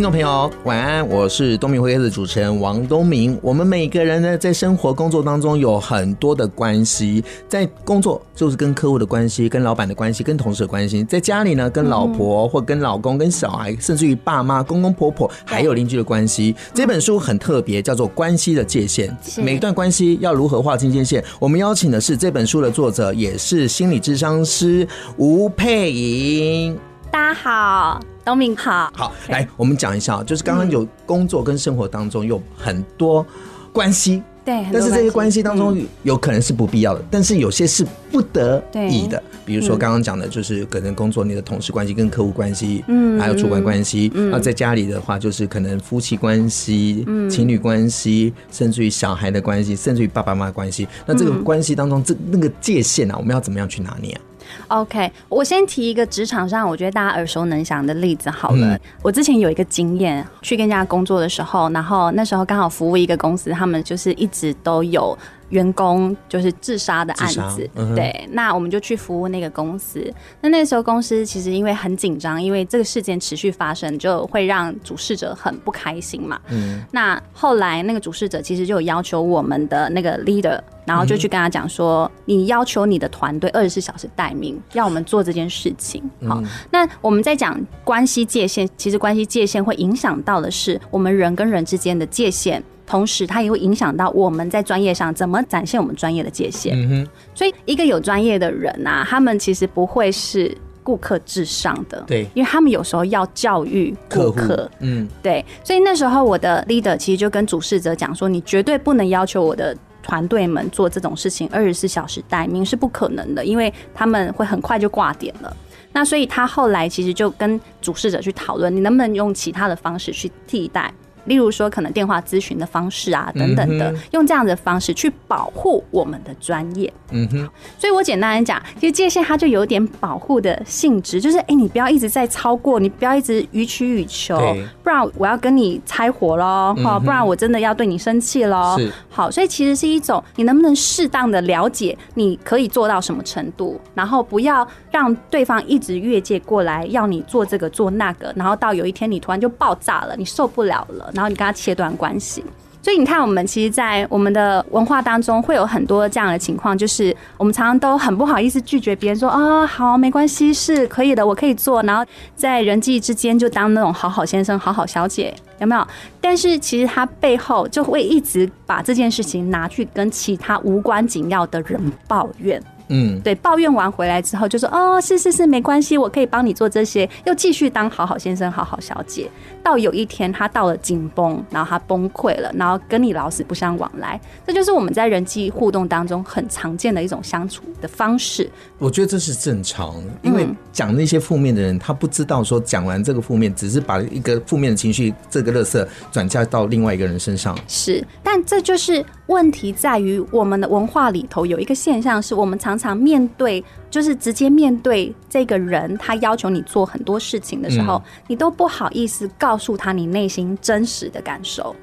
听众朋友，晚安！我是东明会的主持人王东明。我们每个人呢，在生活工作当中有很多的关系，在工作就是跟客户的关系，跟老板的关系，跟同事的关系；在家里呢，跟老婆或跟老公、跟小孩，甚至于爸妈、公公婆婆，还有邻居的关系。这本书很特别，叫做《关系的界限》，每一段关系要如何划清界限？我们邀请的是这本书的作者，也是心理智商师吴姵颖。大家好，东明好。好，来，我们讲一下，就是刚刚有工作跟生活当中有很多关系，对，但是这些关系当中有可能是不必要的，但是有些是不得已的。比如说刚刚讲的，就是可能工作你的同事关系、跟客户关系，嗯，还有主管关系。那在家里的话，就是可能夫妻关系、情侣关系，甚至于小孩的关系，甚至于爸爸妈妈关系。那这个关系当中，这那个界限啊，我们要怎么样去拿捏啊？OK，我先提一个职场上我觉得大家耳熟能详的例子好了。嗯、我之前有一个经验，去跟人家工作的时候，然后那时候刚好服务一个公司，他们就是一直都有。员工就是自杀的案子，嗯、对，那我们就去服务那个公司。那那时候公司其实因为很紧张，因为这个事件持续发生，就会让主事者很不开心嘛。嗯。那后来那个主事者其实就有要求我们的那个 leader，然后就去跟他讲说：“嗯、你要求你的团队二十四小时待命，要我们做这件事情。”好，嗯、那我们在讲关系界限，其实关系界限会影响到的是我们人跟人之间的界限。同时，它也会影响到我们在专业上怎么展现我们专业的界限。嗯哼，所以一个有专业的人啊，他们其实不会是顾客至上的。对，因为他们有时候要教育顾客。嗯，对。所以那时候我的 leader 其实就跟主事者讲说：“你绝对不能要求我的团队们做这种事情，二十四小时待命是不可能的，因为他们会很快就挂点了。”那所以他后来其实就跟主事者去讨论，你能不能用其他的方式去替代。例如说，可能电话咨询的方式啊，等等的，用这样的方式去保护我们的专业。嗯哼，所以我简单来讲，其实界限它就有点保护的性质，就是哎、欸，你不要一直在超过，你不要一直予取予求，不然我要跟你拆伙喽，好，不然我真的要对你生气喽。是，好，所以其实是一种，你能不能适当的了解你可以做到什么程度，然后不要让对方一直越界过来，要你做这个做那个，然后到有一天你突然就爆炸了，你受不了了。然后你跟他切断关系，所以你看，我们其实，在我们的文化当中，会有很多这样的情况，就是我们常常都很不好意思拒绝别人说啊、哦，好，没关系，是可以的，我可以做。然后在人际之间就当那种好好先生、好好小姐，有没有？但是其实他背后就会一直把这件事情拿去跟其他无关紧要的人抱怨。嗯，对，抱怨完回来之后就说哦，是是是，没关系，我可以帮你做这些，又继续当好好先生、好好小姐。到有一天他到了紧绷，然后他崩溃了，然后跟你老死不相往来，这就是我们在人际互动当中很常见的一种相处的方式。我觉得这是正常，因为讲那些负面的人，他不知道说讲完这个负面，只是把一个负面的情绪这个垃圾转嫁到另外一个人身上。是，但这就是问题在于我们的文化里头有一个现象，是我们常常面对，就是直接面对这个人，他要求你做很多事情的时候，嗯、你都不好意思告告诉他你内心真实的感受。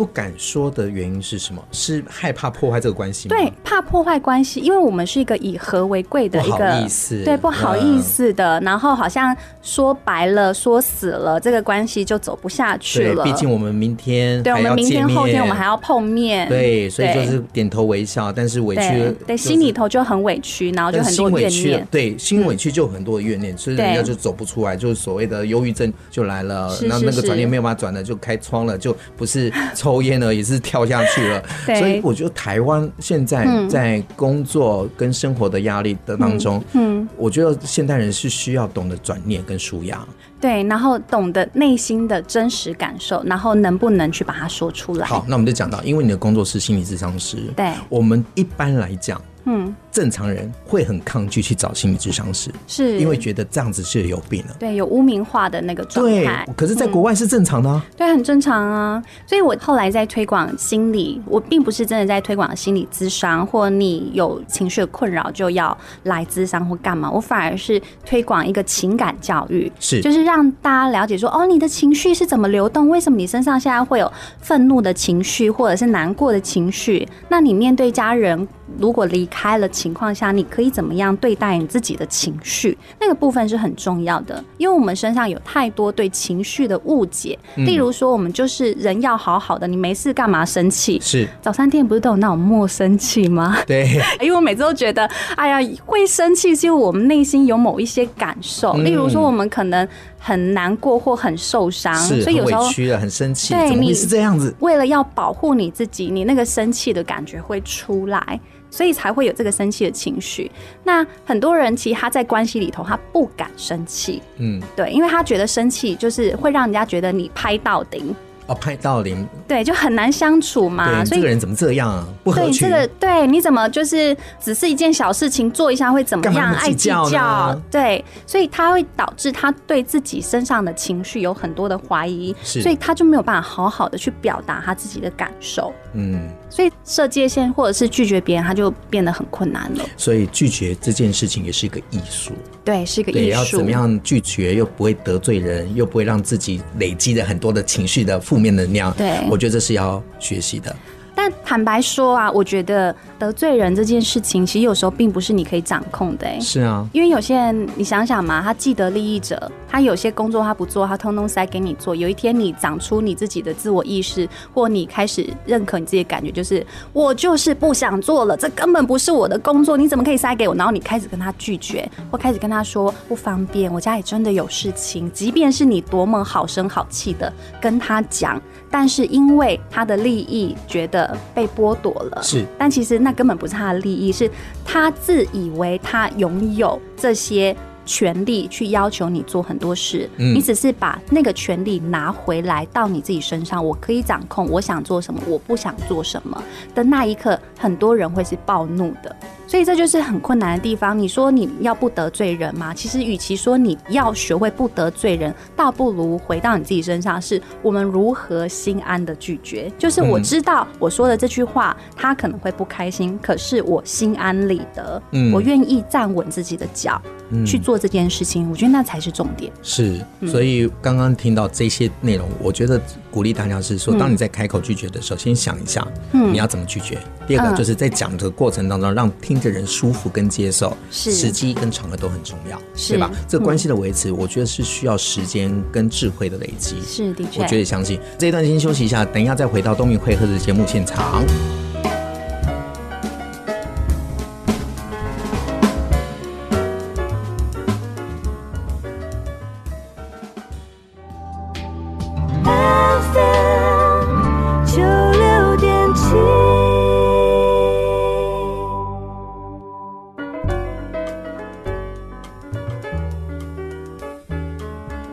不敢说的原因是什么？是害怕破坏这个关系吗？对，怕破坏关系，因为我们是一个以和为贵的一个，不好意思，对，不好意思的。嗯、然后好像说白了，说死了，这个关系就走不下去了。毕竟我们明天，对，我们明天后天我们还要碰面。对，所以就是点头微笑，但是委屈、就是对，对，心里头就很委屈，然后就很多怨念。对，心委屈就很多的怨念，嗯、所以人家就走不出来，就是所谓的忧郁症就来了。那那个转念没有办法转了，就开窗了，就不是 抽烟呢，也是。跳下去了，所以我觉得台湾现在在工作跟生活的压力的当中，嗯，我觉得现代人是需要懂得转念跟舒压，对，然后懂得内心的真实感受，然后能不能去把它说出来。好，那我们就讲到，因为你的工作是心理咨商师，对，我们一般来讲，嗯，正常人会很抗拒去找心理咨商师，是因为觉得这样子是有病了。对，有污名化的那个状对态。，可是，在国外是正常的啊。对，很正常啊。所以我后来在推广心理，我并不是真的在推广心理咨商，或你有情绪的困扰就要来咨商或干嘛。我反而是推广一个情感教育，是就是让大家了解说，哦，你的情绪是怎么流动？为什么你身上现在会有愤怒的情绪，或者是难过的情绪？那你面对家人如果离开了情况下，你可以怎么样对待你自己的情绪？那个部分是很重要的，因为我们身上有太多对情绪的误解。例如说，我们就是人要好好的，你没事干嘛生气？是早餐店不是都有那种莫生气吗？对，因为我每次都觉得，哎呀，会生气是因为我们内心有某一些感受，例如说，我们可能很难过或很受伤，所以有时候很委屈了，很生气，对你是这样子？为了要保护你自己，你那个生气的感觉会出来，所以才会有这个生气的情绪。那很多人其实他在关系里头，他不敢生气，嗯，对，因为他觉得生气就是会让人家觉得你拍到顶，哦，拍到零，对，就很难相处嘛。对，所以这个人怎么这样啊？不合群。对这个，对，你怎么就是只是一件小事情做一下会怎么样？爱计计较，对，所以他会导致他对自己身上的情绪有很多的怀疑，所以他就没有办法好好的去表达他自己的感受。嗯，所以设界限或者是拒绝别人，他就变得很困难了。所以拒绝这件事情也是一个艺术。对，是一个，艺术。要怎么样拒绝又不会得罪人，又不会让自己累积了很多的情绪的负面能量？对我觉得这是要学习的。但坦白说啊，我觉得得罪人这件事情，其实有时候并不是你可以掌控的、欸。是啊，因为有些人，你想想嘛，他既得利益者，他有些工作他不做，他通通塞给你做。有一天你长出你自己的自我意识，或你开始认可你自己的感觉，就是我就是不想做了，这根本不是我的工作，你怎么可以塞给我？然后你开始跟他拒绝，或开始跟他说不方便，我家里真的有事情。即便是你多么好声好气的跟他讲，但是因为他的利益觉得被剥夺了，是，但其实那根本不是他的利益，是他自以为他拥有这些权利去要求你做很多事，嗯。你只是把那个权利拿回来到你自己身上，我可以掌控，我想做什么，我不想做什么的那一刻，很多人会是暴怒的。所以这就是很困难的地方。你说你要不得罪人吗？其实，与其说你要学会不得罪人，倒不如回到你自己身上，是我们如何心安的拒绝。就是我知道我说的这句话，他可能会不开心，可是我心安理得，嗯我愿意站稳自己的脚去做这件事情。我觉得那才是重点。是，所以刚刚听到这些内容，我觉得鼓励大家是说，当你在开口拒绝的时候，先想一下，你要怎么拒绝。第二个就是在讲的过程当中，让听的人舒服跟接受，时机跟场合都很重要，对吧？这个关系的维持，我觉得是需要时间跟智慧的累积。是的确，我觉得相信这一段先休息一下，等一下再回到东明会客的节目现场。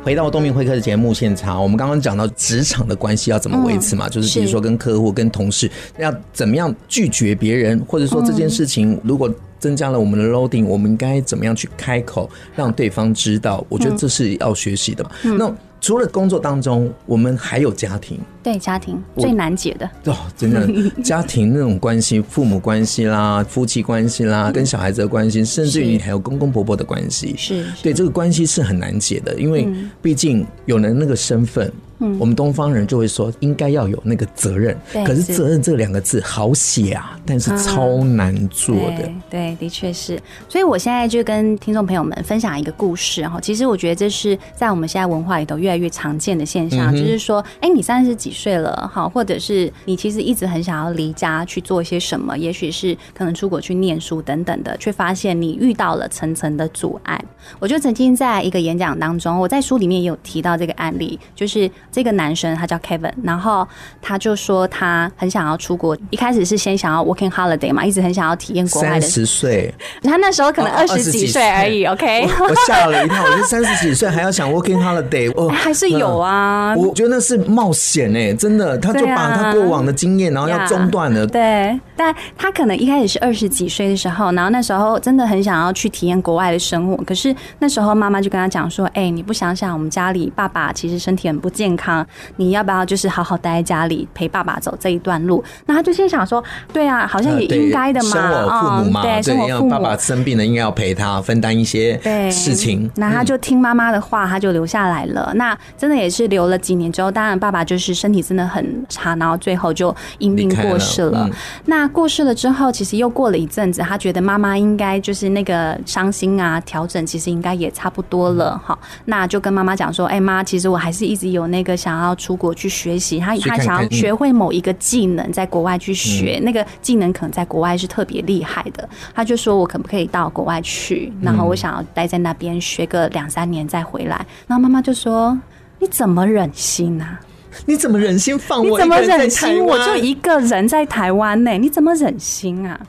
回到东明会客的节目现场，我们刚刚讲到职场的关系要怎么维持嘛，嗯就是比如说跟客户、跟同事要怎么样拒绝别人，或者说这件事情如果增加了我们的 loading，我们应该怎么样去开口让对方知道？我觉得这是要学习的嘛。那除了工作当中，我们还有家庭。对家庭最难解的。哦，真的，家庭那种关系，父母关系啦，夫妻关系啦，跟小孩子的关系，甚至于你还有公公婆婆的关系，是。对这个关系是很难解的，因为毕竟有了那个身份，我们东方人就会说应该要有那个责任，对可是是责任这两个字好写啊，但是超难做的。对，对，的确是。所以我现在就跟听众朋友们分享一个故事哈。其实我觉得这是在我们现在文化里头越来越常见的现象，就是说，哎，你三十几岁了哈，或者是你其实一直很想要离家去做一些什么，也许是可能出国去念书等等的，却发现你遇到了层层的阻碍。我就曾经在一个演讲当中，我在书里面也有提到这个案例，就是这个男生他叫 Kevin，然后他就说他很想要出国，一开始是先想要 working holiday 嘛，一直很想要体验国外的。三十岁，他那时候可能哦二十几岁而已，OK。我吓了一跳，我觉得三十几岁还要想 working holiday，哦，还是有啊。我觉得那是冒险哎，真的，他就把他过往的经验，然后要中断了。对。但他可能一开始是二十几岁的时候，然后那时候真的很想要去体验国外的生活。可是那时候妈妈就跟他讲说：“哎、欸，你不想想我们家里爸爸其实身体很不健康，你要不要就是好好待在家里陪爸爸走这一段路？”那他就心想说：“对啊，好像也应该的嘛，生我父母嘛，嗯、对，生我父母，爸爸生病了应该要陪他分担一些事情。”那他就听妈妈的话，他就留下来了。嗯、那真的也是留了几年之后，当然爸爸就是身体真的很差，然后最后就因病过世了。了嗯、那过世了之后，其实又过了一阵子，他觉得妈妈应该就是那个伤心啊，调整其实应该也差不多了哈。那就跟妈妈讲说：“哎、欸、妈，其实我还是一直有那个想要出国去学习，他他想要学会某一个技能，在国外去学、嗯、那个技能，可能在国外是特别厉害的。”他就说：“我可不可以到国外去？然后我想要待在那边学个两三年再回来。”然后妈妈就说：“你怎么忍心啊？”你怎么忍心放我？你怎么忍心？我就一个人在台湾呢？你怎么忍心啊？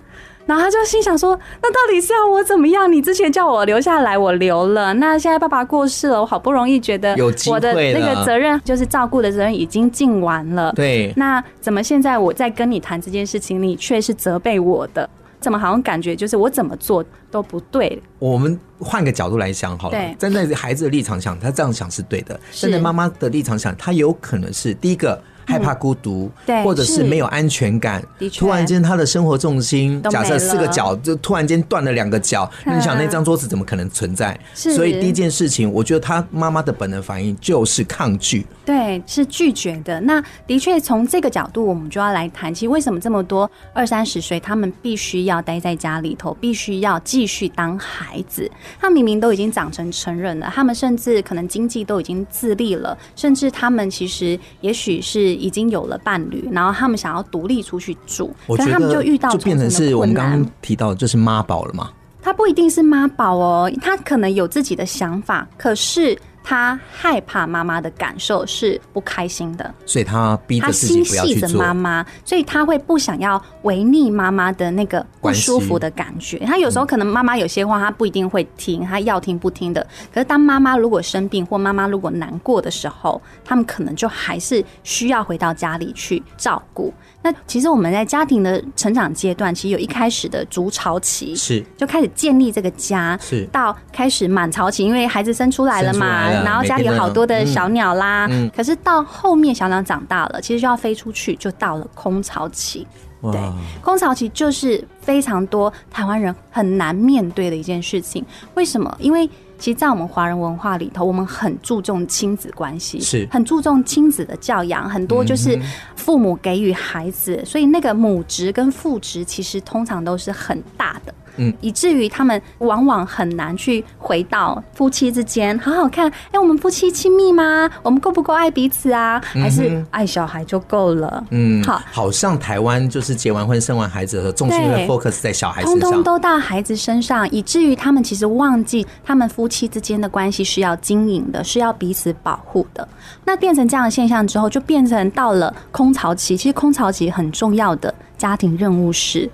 然后他就心想说：“那到底是要我怎么样？你之前叫我留下来，我留了。那现在爸爸过世了，我好不容易觉得我的那个责任，就是照顾的责任已经尽完了。对，那怎么现在我在跟你谈这件事情，你却是责备我的？”怎么好像感觉就是我怎么做都不对？我们换个角度来想好了，站在孩子的立场想，他这样想是对的；站在妈妈的立场想，他有可能是第一个。害怕孤独，对，或者是没有安全感。的确，突然间他的生活重心，假设四个脚就突然间断了两个脚，那你想那张桌子怎么可能存在？是，所以第一件事情，我觉得他妈妈的本能反应就是抗拒，对，是拒绝的。那的确从这个角度，我们就要来谈，其实为什么这么多二三十岁，他们必须要待在家里头，必须要继续当孩子。他明明都已经长成成人了，他们甚至可能经济都已经自立了，甚至他们其实也许是。已经有了伴侣，然后他们想要独立出去住，我觉得他们就遇到就变成是我们刚刚提到的，就是妈宝了嘛？他不一定是妈宝哦，他可能有自己的想法，可是。他害怕妈妈的感受是不开心的，所以他逼着自己不要去做。他心系着妈妈，所以他会不想要违逆妈妈的那个不舒服的感觉。他有时候可能妈妈有些话他不一定会听，他要听不听的。可是当妈妈如果生病或妈妈如果难过的时候，他们可能就还是需要回到家里去照顾。那其实我们在家庭的成长阶段，其实有一开始的筑巢期，是就开始建立这个家，是到开始满巢期，因为孩子生出来了嘛，了然后家里有好多的小鸟啦。嗯、可是到后面小鸟长大了，其实就要飞出去，就到了空巢期。对，空巢期就是非常多台湾人很难面对的一件事情。为什么？因为其实，在我们华人文化里头，我们很注重亲子关系，是很注重亲子的教养，很多就是父母给予孩子，所以那个母职跟父职其实通常都是很大的。嗯，以至于他们往往很难去回到夫妻之间好好看。哎，我们夫妻亲密吗？我们够不够爱彼此啊？还是爱小孩就够了？嗯，好，好像台湾就是结完婚生完孩子的时候，重心会 focus 在小孩身上，通通都到孩子身上，以至于他们其实忘记他们夫妻之间的关系是要经营的，是要彼此保护的。那变成这样的现象之后，就变成到了空巢期。其实空巢期很重要的家庭任务是。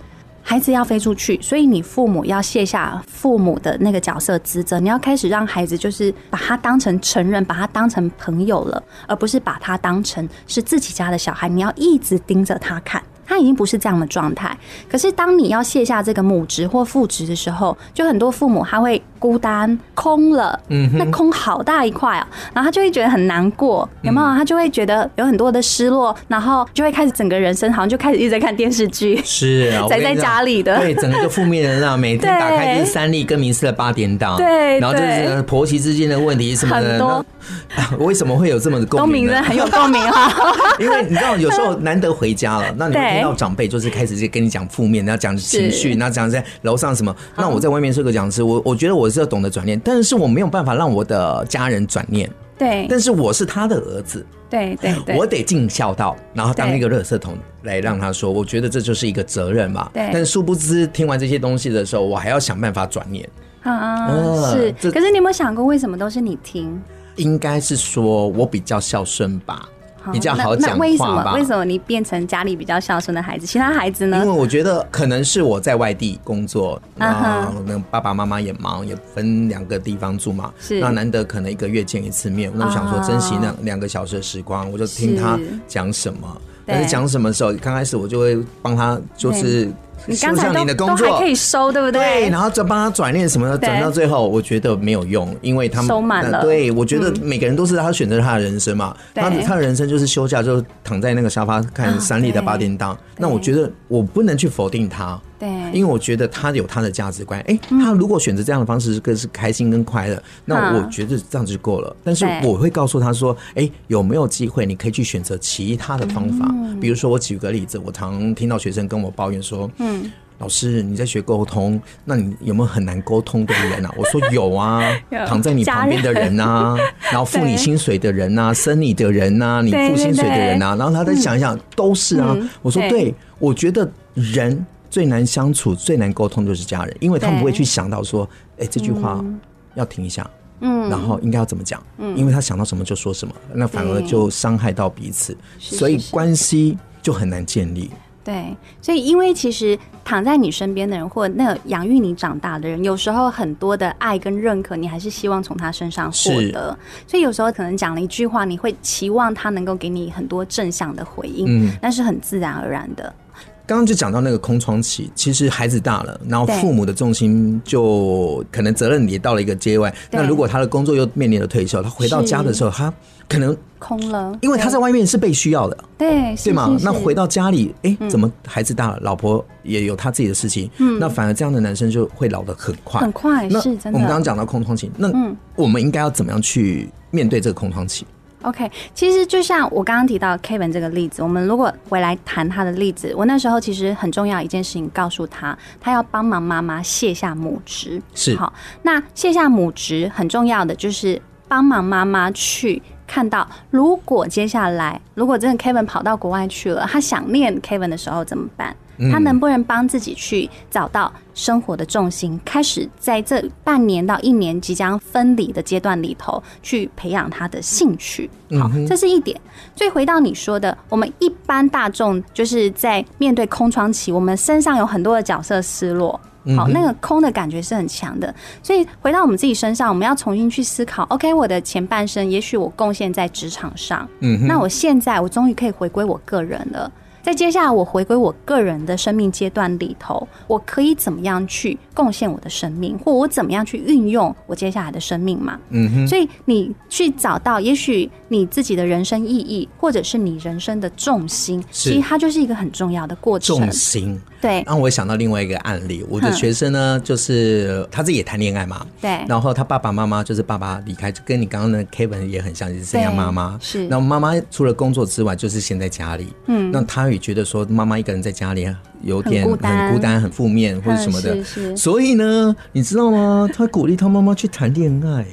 孩子要飞出去，所以你父母要卸下父母的那个角色职责，你要开始让孩子就是把他当成成人，把他当成朋友了，而不是把他当成是自己家的小孩。你要一直盯着他看。他已经不是这样的状态，可是当你要卸下这个母职或父职的时候，就很多父母他会孤单空了，嗯哼，那空好大一块啊，然后他就会觉得很难过，有没有？他就会觉得有很多的失落，然后就会开始整个人生好像就开始一直在看电视剧，是 宅在家里的，对，整个就负面的，每天 打开就是三立跟民视的八点档，对，然后就是婆媳之间的问题什么的，很多。为什么会有这么的共鸣？东明真的很有共鸣哈，因为你知道有时候难得回家了，那你会听到长辈就是开始就跟你讲负面，然后讲情绪，然后讲在楼上什么。那我在外面是个讲师，我我觉得我是要懂得转念，但是我没有办法让我的家人转念。对，但是我是他的儿子，对对对，我得尽孝道，然后当一个垃圾桶来让他说，我觉得这就是一个责任嘛。对，但是殊不知听完这些东西的时候，我还要想办法转念。啊，是。可是你有没有想过，为什么都是你听？应该是说我比较孝顺吧，比较好讲话吧。为什么？为什么你变成家里比较孝顺的孩子？其他孩子呢？因为我觉得可能是我在外地工作，那那爸爸妈妈也忙，也分两个地方住嘛。是。那难得可能一个月见一次面，我就想说珍惜那两个小时的时光，我就听他讲什么。但是讲什么时候，刚开始我就会帮他，就是。你刚才都都还可以收，对不对？对，然后就帮他转念什么的，转到最后，我觉得没有用，因为他们收满了。对，我觉得每个人都是他选择他的人生嘛，他他的人生就是休假就躺在那个沙发看三立的八点档。那我觉得我不能去否定他，对，因为我觉得他有他的价值观。哎，他如果选择这样的方式，更是开心跟快乐，那我觉得这样就够了。但是我会告诉他说，哎，有没有机会你可以去选择其他的方法？比如说，我举个例子，我常听到学生跟我抱怨说，嗯。老师，你在学沟通，那你有没有很难沟通的人啊？我说有啊，躺在你旁边的人啊，然后付你薪水的人啊，生你的人啊，你付薪水的人啊，然后他再想一想，都是啊。我说对，我觉得人最难相处、最难沟通就是家人，因为他们不会去想到说，哎，这句话要停一下，嗯，然后应该要怎么讲，嗯，因为他想到什么就说什么，那反而就伤害到彼此，所以关系就很难建立。对，所以因为其实躺在你身边的人，或者那个养育你长大的人，有时候很多的爱跟认可，你还是希望从他身上获得。所以有时候可能讲了一句话，你会期望他能够给你很多正向的回应，嗯，那是很自然而然的。刚刚就讲到那个空窗期，其实孩子大了，然后父母的重心就可能责任也到了一个阶段。那如果他的工作又面临了退休，他回到家的时候，他可能空了，因为他在外面是被需要的，对对吗？那回到家里，哎，怎么孩子大了，老婆也有他自己的事情，嗯，那反而这样的男生就会老得很快，很快。是真的。我们刚刚讲到空窗期，那我们应该要怎么样去面对这个空窗期？OK，其实就像我刚刚提到 Kevin 这个例子，我们如果回来谈他的例子，我那时候其实很重要一件事情，告诉他，他要帮忙妈妈卸下母职。是，好，那卸下母职很重要的就是帮忙妈妈去看到，如果接下来如果真的 Kevin 跑到国外去了，他想念 Kevin 的时候怎么办？他能不能帮自己去找到生活的重心，开始在这半年到一年即将分离的阶段里头，去培养他的兴趣？好，这是一点。所以回到你说的，我们一般大众就是在面对空窗期，我们身上有很多的角色失落，好，那个空的感觉是很强的。所以回到我们自己身上，我们要重新去思考：OK，我的前半生也许我贡献在职场上，嗯，那我现在我终于可以回归我个人了。在接下来，我回归我个人的生命阶段里头，我可以怎么样去贡献我的生命，或我怎么样去运用我接下来的生命嘛？嗯哼。所以你去找到，也许你自己的人生意义，或者是你人生的重心，其实它就是一个很重要的过程。重心。对。让我想到另外一个案例，我的学生呢，就是他自己也谈恋爱嘛。对。然后他爸爸妈妈就是爸爸离开，就跟你刚刚的 Kevin 也很像，就是这样妈妈。是。然后妈妈除了工作之外，就是先在家里。嗯。那他。也觉得说妈妈一个人在家里有点很孤单、很负面或者什么的，所以呢，你知道吗？他鼓励他妈妈去谈恋爱。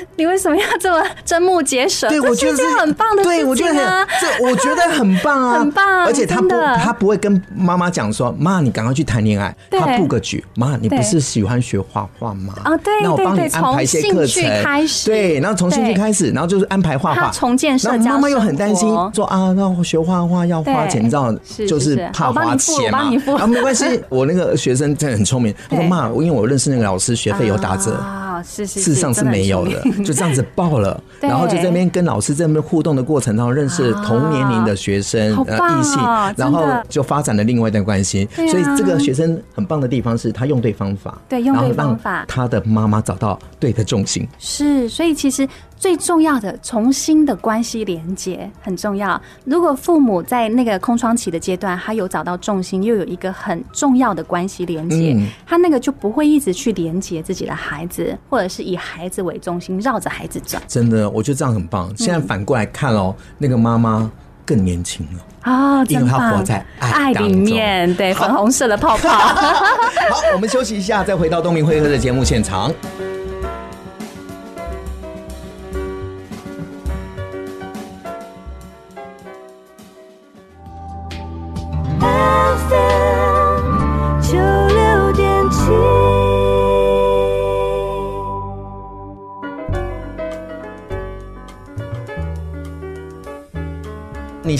你为什么要这么瞠目结舌？对，我觉得是很棒的事情啊！对，我觉得很，这我觉得很棒啊，很棒。而且他不，他不会跟妈妈讲说：“妈，你赶快去谈恋爱。”他布个局：“妈，你不是喜欢学画画吗？啊，对，那我帮你安排一些课程开始。对，然后从兴趣开始，然后就是安排画画，重建社交。妈妈又很担心，说啊，那学画画要花钱，你知道，就是怕花钱嘛。啊，没关系，我那个学生真的很聪明。他说：“妈，因为我认识那个老师，学费有打折。”是是，事实上是没有的，就这样子报了，然后就在那边跟老师在那边互动的过程当中，认识同年龄的学生呃异性，然后就发展了另外一段关系。所以这个学生很棒的地方是他用对方法，对，用对方法，他的妈妈找到对的重心。是，所以其实。最重要的，重新的关系连接很重要。如果父母在那个空窗期的阶段，他有找到重心，又有一个很重要的关系连接，嗯、他那个就不会一直去连接自己的孩子，或者是以孩子为中心绕着孩子转。真的，我觉得这样很棒。现在反过来看哦，嗯、那个妈妈更年轻了啊，哦、因为她活在爱里面，对，粉红色的泡泡。好，我们休息一下，再回到东明会客的节目现场。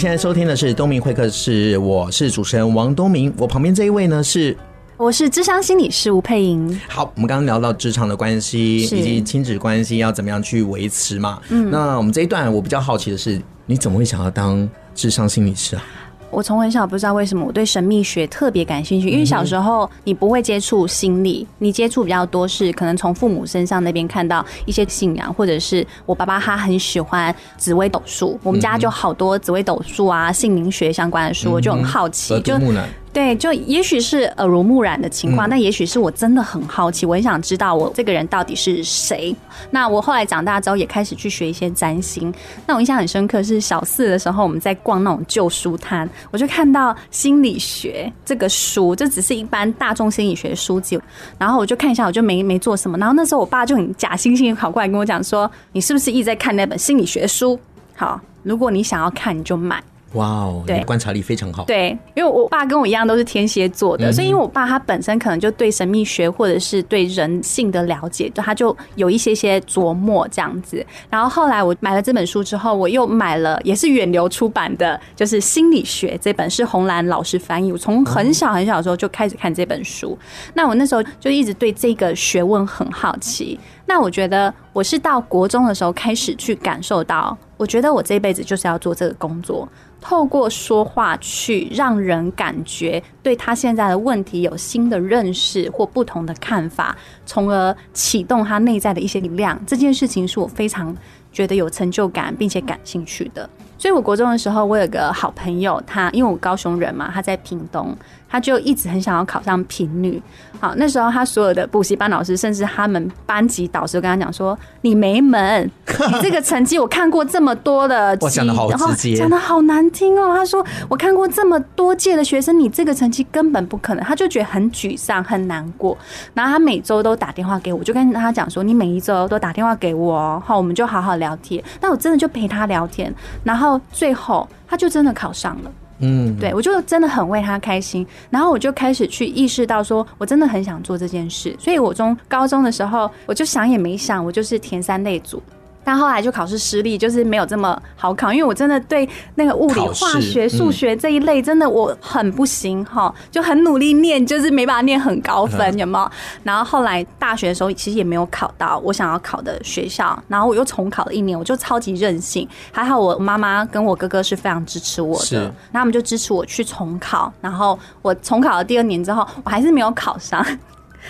现在收听的是东明会客室，我是主持人王东明。我旁边这一位呢是，我是智商心理师吴佩莹。好，我们刚刚聊到职场的关系以及亲子关系要怎么样去维持嘛。嗯，那我们这一段我比较好奇的是，你怎么会想要当智商心理师啊？我从很小不知道为什么我对神秘学特别感兴趣，因为小时候你不会接触心理，你接触比较多是可能从父母身上那边看到一些信仰，或者是我爸爸他很喜欢紫微斗数，我们家就好多紫微斗数啊、姓名学相关的书，我就很好奇，就。对，就也许是耳濡目染的情况，但也许是我真的很好奇，我很想知道我这个人到底是谁。那我后来长大之后也开始去学一些占星。那我印象很深刻是小四的时候，我们在逛那种旧书摊，我就看到心理学这个书，这只是一般大众心理学书籍，然后我就看一下，我就没没做什么。然后那时候我爸就很假惺惺的跑过来跟我讲说：“你是不是一直在看那本心理学书？好，如果你想要看，你就买。”哇哦，对，观察力非常好。对，因为我爸跟我一样都是天蝎座的，嗯、所以因为我爸他本身可能就对神秘学或者是对人性的了解，就他就有一些些琢磨这样子。然后后来我买了这本书之后，我又买了也是远流出版的，就是心理学这本是红兰老师翻译。我从很小很小的时候就开始看这本书，那我那时候就一直对这个学问很好奇。那我觉得我是到国中的时候开始去感受到，我觉得我这辈子就是要做这个工作。透过说话去让人感觉对他现在的问题有新的认识或不同的看法，从而启动他内在的一些力量。这件事情是我非常觉得有成就感并且感兴趣的。所以，我国中的时候，我有个好朋友，他因为我高雄人嘛，他在屏东。他就一直很想要考上平女，好，那时候他所有的补习班老师，甚至他们班级导师都跟他讲说：“你没门，你这个成绩我看过这么多的，讲的好直接，讲的好难听哦。”他说：“我看过这么多届的学生，你这个成绩根本不可能。”他就觉得很沮丧、很难过。然后他每周都打电话给我，就跟他讲说：“你每一周都打电话给我，好，我们就好好聊天。”那我真的就陪他聊天，然后最后他就真的考上了。嗯，对，我就真的很为他开心，然后我就开始去意识到，说我真的很想做这件事，所以我从高中的时候，我就想也没想，我就是填三类组。但后来就考试失利，就是没有这么好考，因为我真的对那个物理、化学、数学这一类真的我很不行哈，就很努力念，就是没办法念很高分，有没有？然后后来大学的时候其实也没有考到我想要考的学校，然后我又重考了一年，我就超级任性。还好我妈妈跟我哥哥是非常支持我的，那他们就支持我去重考。然后我重考了第二年之后，我还是没有考上。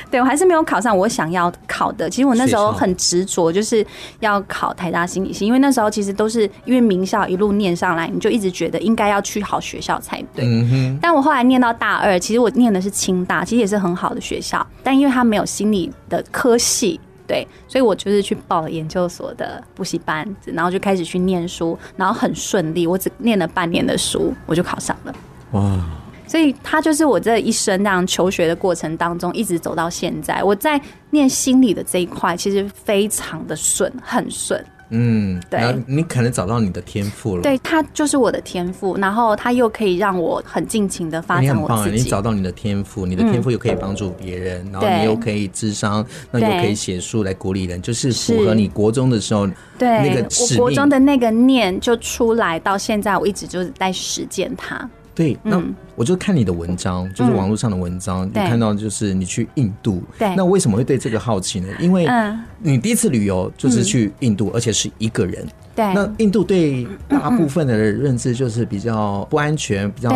对，我还是没有考上我想要考的。其实我那时候很执着，就是要考台大心理系，因为那时候其实都是因为名校一路念上来，你就一直觉得应该要去好学校才对。嗯哼。但我后来念到大二，其实我念的是清大，其实也是很好的学校，但因为它没有心理的科系，对，所以我就是去报了研究所的补习班，然后就开始去念书，然后很顺利，我只念了半年的书，我就考上了。哇。所以，他就是我这一生那样求学的过程当中，一直走到现在。我在念心理的这一块，其实非常的顺，很顺。嗯，对，你可能找到你的天赋了。对，他就是我的天赋，然后他又可以让我很尽情的发展我自己。你，你找到你的天赋，你的天赋又可以帮助别人，嗯，然后你又可以智商，那又可以写书来鼓励人，就是符合你国中的时候对那个。我国中的那个念就出来，到现在我一直就是在实践它。对，那我就看你的文章，嗯、就是网络上的文章，你、嗯、看到就是你去印度，对，那为什么会对这个好奇呢？因为你第一次旅游就是去印度，嗯、而且是一个人。对，那印度对大部分的认知就是比较不安全，比较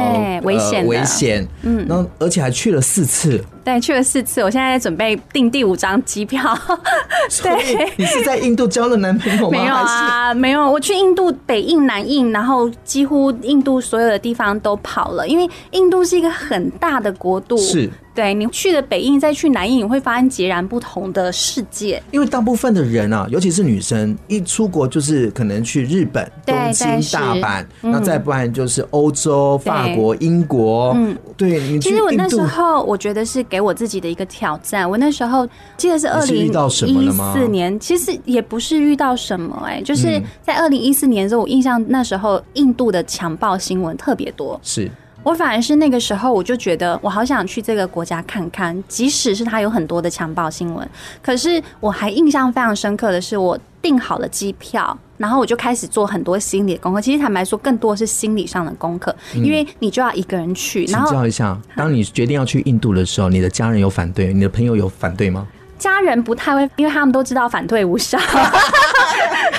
危险、呃，危险。嗯，然后而且还去了四次。对，去了四次。我现在在准备订第五张机票。对，你是在印度交了男朋友吗？没有啊，没有。我去印度北印、南印，然后几乎印度所有的地方都跑了，因为印度是一个很大的国度。是。对，你去了北印，再去南印，你会发现截然不同的世界。因为大部分的人啊，尤其是女生，一出国就是可能去日本、东京、大阪，那再不然就是欧洲、法国、英国。嗯，对。你其实我那时候，我觉得是给我自己的一个挑战。我那时候记得是二零一四年，其实也不是遇到什么，哎，就是在二零一四年的时候，我印象那时候印度的强暴新闻特别多。是。我反而是那个时候，我就觉得我好想去这个国家看看，即使是他有很多的强暴新闻，可是我还印象非常深刻的是，我订好了机票，然后我就开始做很多心理的功课。其实坦白说，更多是心理上的功课，因为你就要一个人去。然后，请教一下，当你决定要去印度的时候，你的家人有反对，你的朋友有反对吗？家人不太会，因为他们都知道反对无效。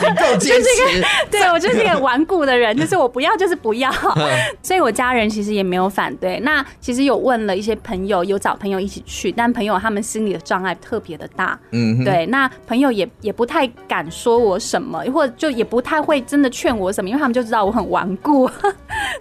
你够坚持。对，我就是一个 顽固的人，就是我不要就是不要。所以我家人其实也没有反对。那其实有问了一些朋友，有找朋友一起去，但朋友他们心里的障碍特别的大。嗯，对。那朋友也也不太敢说我什么，或者就也不太会真的劝我什么，因为他们就知道我很顽固，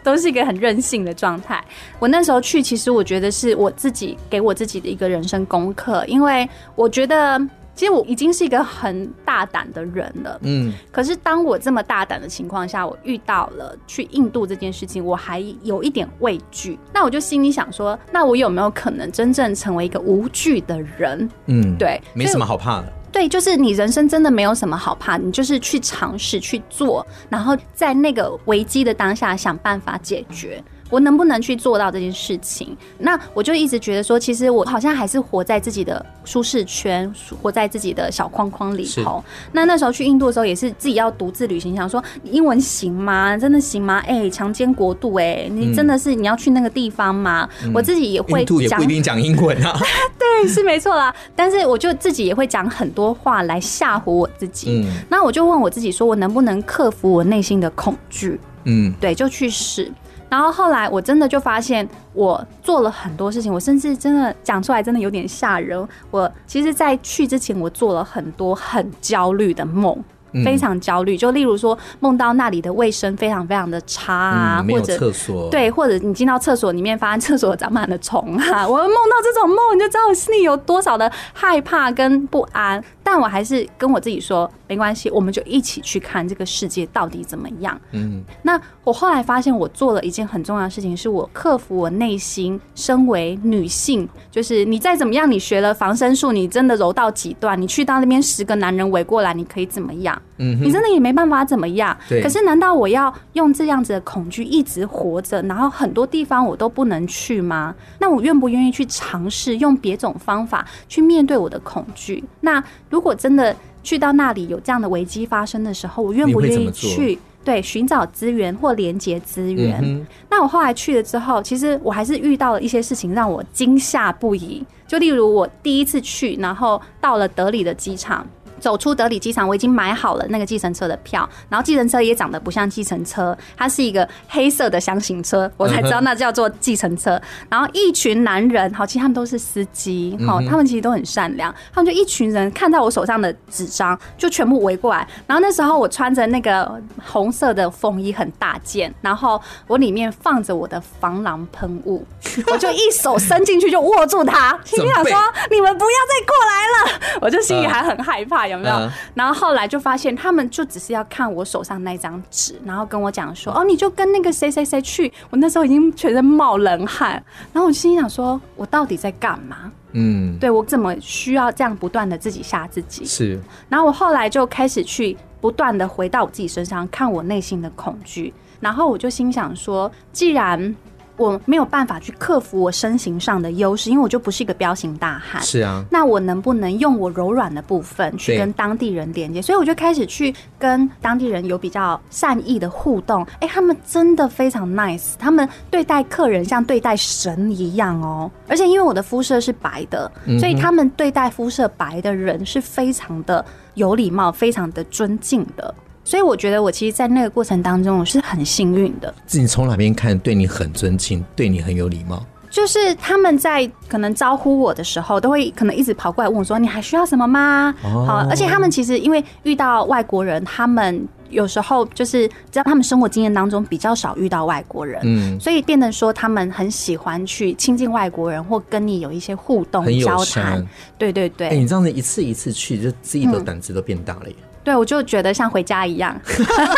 都是一个很任性的状态。我那时候去，其实我觉得是我自己给我自己的一个人生功课，因为我觉得。其实我已经是一个很大胆的人了，嗯。可是当我这么大胆的情况下，我遇到了去印度这件事情，我还有一点畏惧。那我就心里想说，那我有没有可能真正成为一个无惧的人？嗯，对，没什么好怕的。对，就是你人生真的没有什么好怕，你就是去尝试去做，然后在那个危机的当下想办法解决。我能不能去做到这件事情？那我就一直觉得说，其实我好像还是活在自己的舒适圈，活在自己的小框框里头。那那时候去印度的时候，也是自己要独自旅行，想说英文行吗？真的行吗？哎、欸，强奸国度、欸，哎，你真的是你要去那个地方吗？嗯、我自己也会也不一定讲英文啊。对，是没错啦。但是我就自己也会讲很多话来吓唬我自己。嗯，那我就问我自己说，我能不能克服我内心的恐惧？嗯，对，就去试。然后后来我真的就发现，我做了很多事情，我甚至真的讲出来真的有点吓人。我其实，在去之前，我做了很多很焦虑的梦。非常焦虑，就例如说梦到那里的卫生非常非常的差啊，嗯、或者厕所对，或者你进到厕所里面，发现厕所长满了虫啊，我梦到这种梦，你就知道我心里有多少的害怕跟不安。但我还是跟我自己说，没关系，我们就一起去看这个世界到底怎么样。嗯，那我后来发现，我做了一件很重要的事情，是我克服我内心，身为女性，就是你再怎么样，你学了防身术，你真的柔到几段，你去到那边十个男人围过来，你可以怎么样？嗯，你真的也没办法怎么样。对。可是，难道我要用这样子的恐惧一直活着，然后很多地方我都不能去吗？那我愿不愿意去尝试用别种方法去面对我的恐惧？那如果真的去到那里有这样的危机发生的时候，我愿不愿意去？对，寻找资源或连接资源。嗯。那我后来去了之后，其实我还是遇到了一些事情让我惊吓不已。就例如我第一次去，然后到了德里的机场。走出德里机场，我已经买好了那个计程车的票，然后计程车也长得不像计程车，它是一个黑色的箱型车，我才知道那叫做计程车。然后一群男人，好，其实他们都是司机，好，他们其实都很善良，他们就一群人看到我手上的纸张，就全部围过来。然后那时候我穿着那个红色的风衣，很大件，然后我里面放着我的防狼喷雾，我就一手伸进去就握住它，心里想说：你们不要再过来了。我就心里还很害怕。有没有？嗯、然后后来就发现，他们就只是要看我手上那张纸，然后跟我讲说：“哦，你就跟那个谁谁谁去。”我那时候已经全身冒冷汗，然后我心里想说：“我到底在干嘛？”嗯，对，我怎么需要这样不断的自己吓自己？是。然后我后来就开始去不断的回到我自己身上，看我内心的恐惧，然后我就心想说：“既然……”我没有办法去克服我身形上的优势，因为我就不是一个彪形大汉。是啊，那我能不能用我柔软的部分去跟当地人连接？所以我就开始去跟当地人有比较善意的互动。哎、欸，他们真的非常 nice，他们对待客人像对待神一样哦。而且因为我的肤色是白的，所以他们对待肤色白的人是非常的有礼貌、非常的尊敬的。所以我觉得，我其实，在那个过程当中，我是很幸运的。自己从哪边看，对你很尊敬，对你很有礼貌。就是他们在可能招呼我的时候，都会可能一直跑过来问我说：“你还需要什么吗？”哦、好，而且他们其实因为遇到外国人，他们有时候就是在他们生活经验当中比较少遇到外国人，嗯，所以变得说他们很喜欢去亲近外国人，或跟你有一些互动交谈。对对对，哎、欸，你这样子一次一次去，就自己的胆子都变大了耶。嗯对，我就觉得像回家一样，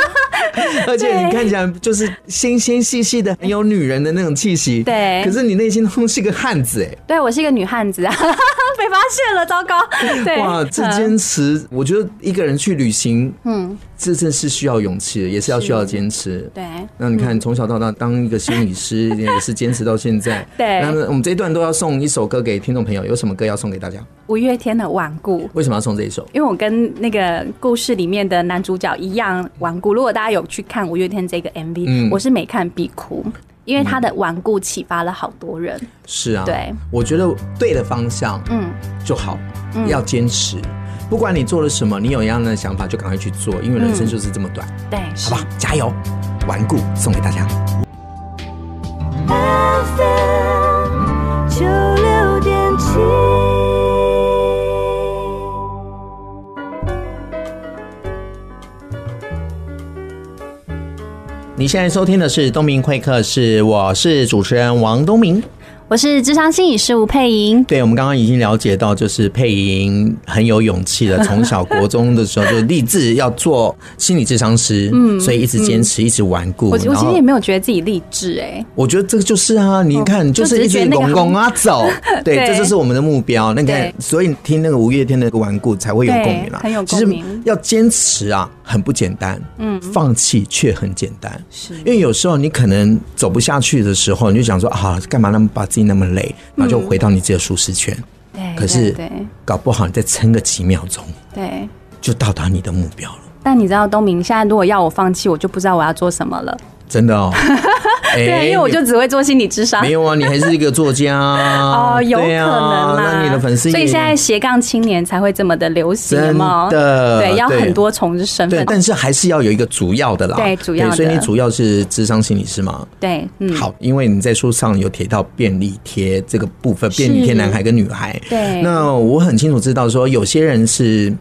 而且你看起来就是纤纤细细的，很有女人的那种气息。对，可是你内心中是一个汉子哎。对，我是一个女汉子啊，被发现了，糟糕。对，哇，这坚持，我觉得一个人去旅行，嗯。这真是需要勇气的，也是要需要坚持。对，那你看，从小到大当一个心理师，也是坚持到现在。对，那我们这一段都要送一首歌给听众朋友，有什么歌要送给大家？五月天的《顽固》。为什么要送这一首？因为我跟那个故事里面的男主角一样顽固。如果大家有去看五月天这个 MV，嗯，我是每看必哭，因为他的顽固启发了好多人。是啊，对，我觉得对的方向，嗯，就好，要坚持。不管你做了什么，你有一样的想法就赶快去做，因为人生就是这么短，嗯、对，好吧，加油，顽固送给大家。九六点七。你现在收听的是东明会客室，我是主持人王东明。我是智商心理师吴佩莹。对，我们刚刚已经了解到，就是佩莹很有勇气的，从小国中的时候就立志要做心理智商师，嗯，所以一直坚持，嗯、一直顽固。我我其实也没有觉得自己励志哎，我觉得这个就是啊，你看，就是一直拱拱啊 走，对，对，这就是我们的目标。那个，所以听那个五月天的那个顽固才会有共鸣啊，很有共鸣。其实要坚持啊，很不简单，嗯，放弃却很简单，是因为有时候你可能走不下去的时候，你就想说啊，干嘛那么把自己那么累，然后就回到你自己的舒适圈。对，可是搞不好你再撑个几秒钟，对，就到达你的目标了。但你知道，东明现在如果要我放弃，我就不知道我要做什么了。真的哦，对，因为我就只会做心理智商。没有啊，你还是一个作家 哦，有可能啊。那你的粉丝，所以现在斜杠青年才会这么的流行嘛？的，对，要很多重的身份，但是还是要有一个主要的啦。对，主要的。所以你主要是智商心理师吗？对，嗯。好，因为你在书上有提到便利贴这个部分，便利贴男孩跟女孩。对。那我很清楚知道说，有些人是。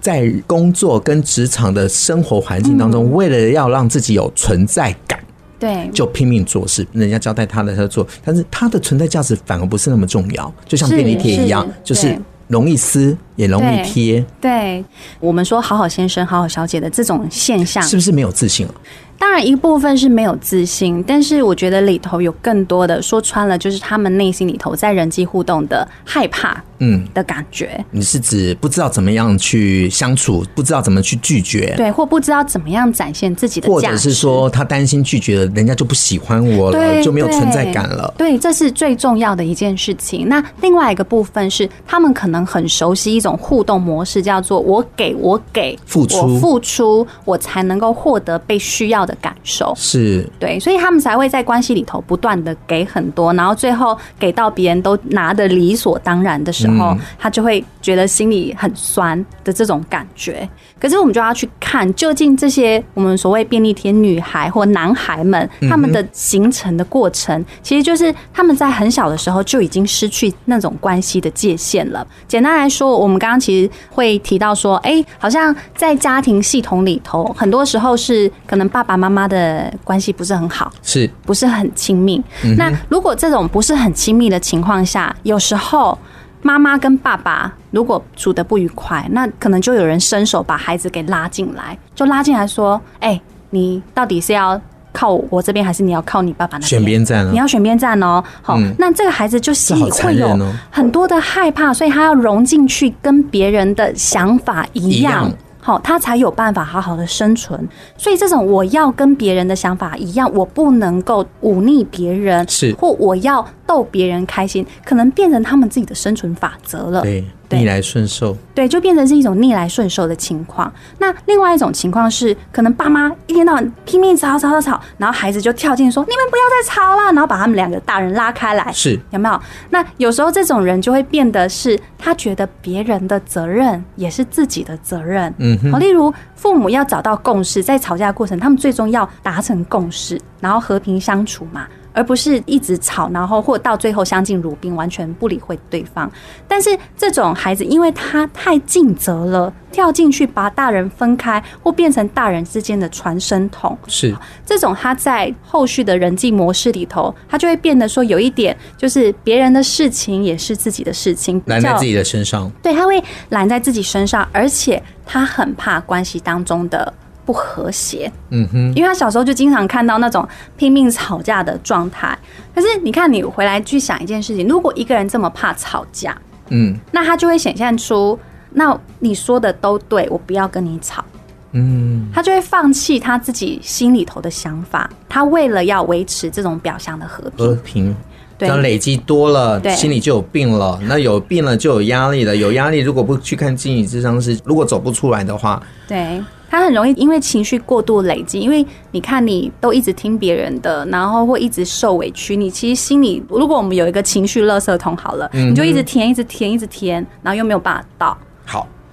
在工作跟职场的生活环境当中，嗯，为了要让自己有存在感，对，就拼命做事。人家交代他的他做，但是他的存在价值反而不是那么重要。就像便利贴一样，就是容易撕也容易贴。对，我们说好好先生、好好小姐的这种现象，是不是没有自信啊？当然，一部分是没有自信，但是我觉得里头有更多的，说穿了就是他们内心里头在人际互动的害怕。嗯的感觉，你是指不知道怎么样去相处，不知道怎么去拒绝，对，或不知道怎么样展现自己的，或者是说他担心拒绝了，人家就不喜欢我了，就没有存在感了。对，这是最重要的一件事情。那另外一个部分是，他们可能很熟悉一种互动模式，叫做我给我给付出，我付出，我才能够获得被需要的感受。是对，所以他们才会在关系里头不断的给很多，然后最后给到别人都拿得理所当然的时候。他就会觉得心里很酸的这种感觉。可是我们就要去看，究竟这些我们所谓便利贴女孩或男孩们，他们的形成的过程，其实就是他们在很小的时候就已经失去那种关系的界限了。简单来说，我们刚刚其实会提到说，哎，好像在家庭系统里头，很多时候是可能爸爸妈妈的关系不是很好，是不是很亲密？那如果这种不是很亲密的情况下，有时候。妈妈跟爸爸如果处得不愉快，那可能就有人伸手把孩子给拉进来，就拉进来说：“哎、欸，你到底是要靠我这边，还是你要靠你爸爸那边？选边站了，你要选边站哦。好，嗯、那这个孩子就心里会有很多的害怕，所以他要融进去，跟别人的想法一样。”好，他才有办法好好的生存。所以这种我要跟别人的想法一样，我不能够忤逆别人，是或我要逗别人开心，可能变成他们自己的生存法则了。对。逆来顺受，对，就变成是一种逆来顺受的情况。那另外一种情况是，可能爸妈一天到晚拼命吵吵吵吵，然后孩子就跳进说：“你们不要再吵了。”然后把他们两个大人拉开来，是有没有？那有时候这种人就会变得是，他觉得别人的责任也是自己的责任。嗯，好，例如父母要找到共识，在吵架的过程，他们最终要达成共识，然后和平相处嘛。而不是一直吵，然后或到最后相敬如宾，完全不理会对方。但是这种孩子，因为他太尽责了，跳进去把大人分开，或变成大人之间的传声筒。是这种他在后续的人际模式里头，他就会变得说有一点，就是别人的事情也是自己的事情，揽在自己的身上。对，他会揽在自己身上，而且他很怕关系当中的。不和谐，嗯哼，因为他小时候就经常看到那种拼命吵架的状态。可是你看，你回来去想一件事情，如果一个人这么怕吵架，嗯，那他就会显现出，那你说的都对，我不要跟你吵，嗯，他就会放弃他自己心里头的想法。他为了要维持这种表象的和平，和平，这样累积多了，心里就有病了。那有病了就有压力了，有压力如果不去看心理智商师，如果走不出来的话，对。他很容易因为情绪过度累积，因为你看你都一直听别人的，然后会一直受委屈。你其实心里，如果我们有一个情绪垃圾桶好了，你就一直填，一直填，一直填，然后又没有办法倒。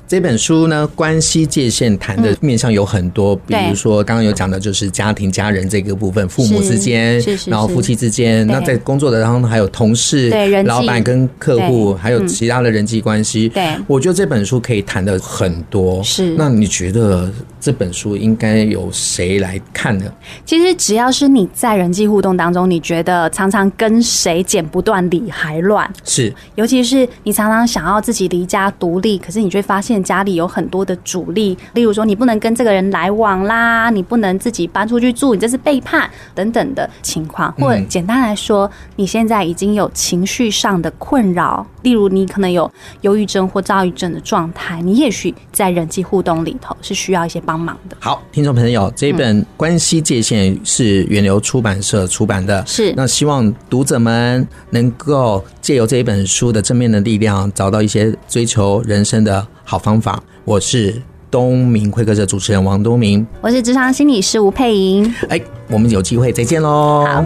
好，这本书呢，关系界限谈的面向有很多，嗯、比如说刚刚有讲的就是家庭、家人这个部分，父母之间，然后夫妻之间，那在工作的当中还有同事、老板跟客户，还有其他的人际关系。对，我觉得这本书可以谈的很多。是，那你觉得这本书应该由谁来看呢？其实只要是你在人际互动当中，你觉得常常跟谁剪不断理还乱，是，尤其是你常常想要自己离家独立，可是你却发现。家里有很多的阻力，例如说你不能跟这个人来往啦，你不能自己搬出去住，你这是背叛等等的情况。或者简单来说，你现在已经有情绪上的困扰，例如你可能有忧郁症或躁郁症的状态，你也许在人际互动里头是需要一些帮忙的。好，听众朋友，这一本《关系界限》是源流出版社出版的，是那希望读者们能够借由这一本书的正面的力量，找到一些追求人生的。好方法，我是东明会客室主持人王东明，我是职场心理师吴佩莹，哎，我们有机会再见喽。好。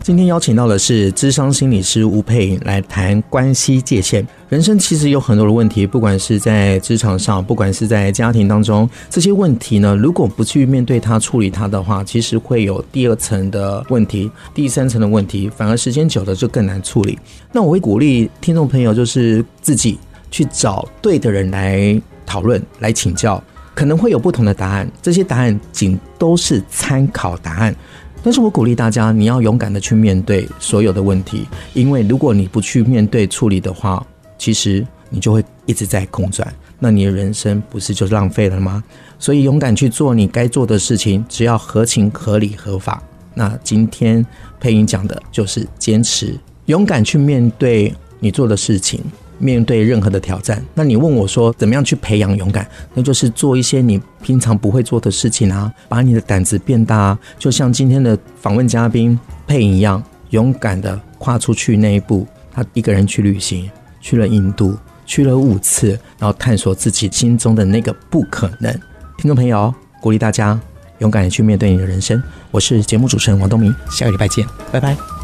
今天邀请到的是智商心理师吴佩莹来谈关系界限。人生其实有很多的问题，不管是在职场上，不管是在家庭当中，这些问题呢，如果不去面对它、处理它的话，其实会有第二层的问题、第三层的问题，反而时间久了就更难处理。那我会鼓励听众朋友，就是自己去找对的人来讨论、来请教，可能会有不同的答案，这些答案仅都是参考答案。但是我鼓励大家，你要勇敢的去面对所有的问题，因为如果你不去面对处理的话，其实你就会一直在空转，那你的人生不是就浪费了吗？所以勇敢去做你该做的事情，只要合情、合理、合法。那今天配音讲的就是坚持，勇敢去面对你做的事情。面对任何的挑战，那你问我说怎么样去培养勇敢？那就是做一些你平常不会做的事情啊，把你的胆子变大啊，就像今天的访问嘉宾配音一样，勇敢的跨出去那一步。他一个人去旅行，去了印度，去了五次，然后探索自己心中的那个不可能。听众朋友，鼓励大家勇敢的去面对你的人生。我是节目主持人王东明，下个礼拜见，拜拜。